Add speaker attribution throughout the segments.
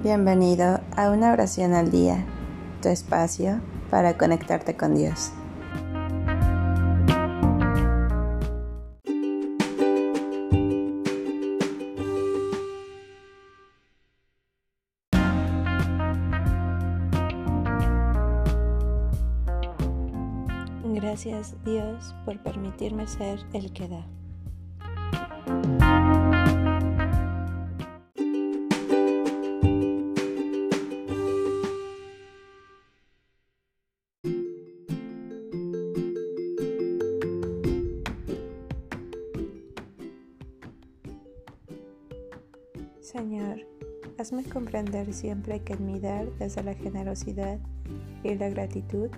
Speaker 1: Bienvenido a una oración al día, tu espacio para conectarte con Dios. Gracias Dios por permitirme ser el que da. Señor, hazme comprender siempre que en mi dar desde la generosidad y la gratitud,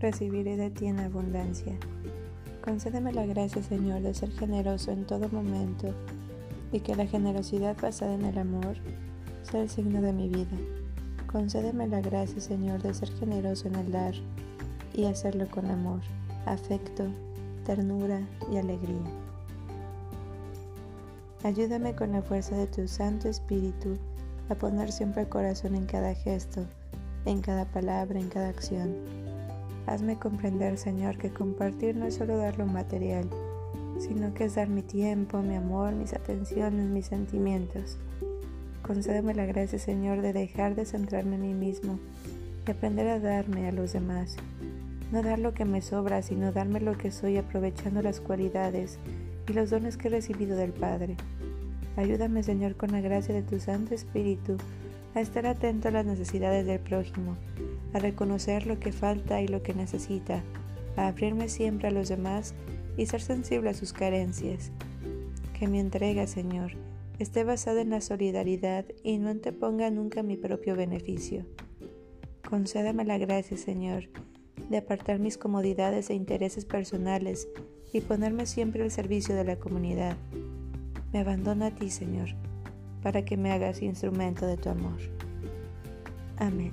Speaker 1: recibiré de ti en abundancia. Concédeme la gracia, Señor, de ser generoso en todo momento y que la generosidad basada en el amor sea el signo de mi vida. Concédeme la gracia, Señor, de ser generoso en el dar y hacerlo con amor, afecto, ternura y alegría. Ayúdame con la fuerza de tu Santo Espíritu a poner siempre el corazón en cada gesto, en cada palabra, en cada acción. Hazme comprender, Señor, que compartir no es solo dar lo material, sino que es dar mi tiempo, mi amor, mis atenciones, mis sentimientos. Concédeme la gracia, Señor, de dejar de centrarme en mí mismo y aprender a darme a los demás. No dar lo que me sobra, sino darme lo que soy aprovechando las cualidades y los dones que he recibido del Padre. Ayúdame, Señor, con la gracia de tu Santo Espíritu, a estar atento a las necesidades del prójimo, a reconocer lo que falta y lo que necesita, a abrirme siempre a los demás y ser sensible a sus carencias. Que mi entrega, Señor, esté basada en la solidaridad y no anteponga nunca mi propio beneficio. Concédame la gracia, Señor, de apartar mis comodidades e intereses personales y ponerme siempre al servicio de la comunidad. Me abandono a ti, Señor, para que me hagas instrumento de tu amor. Amén.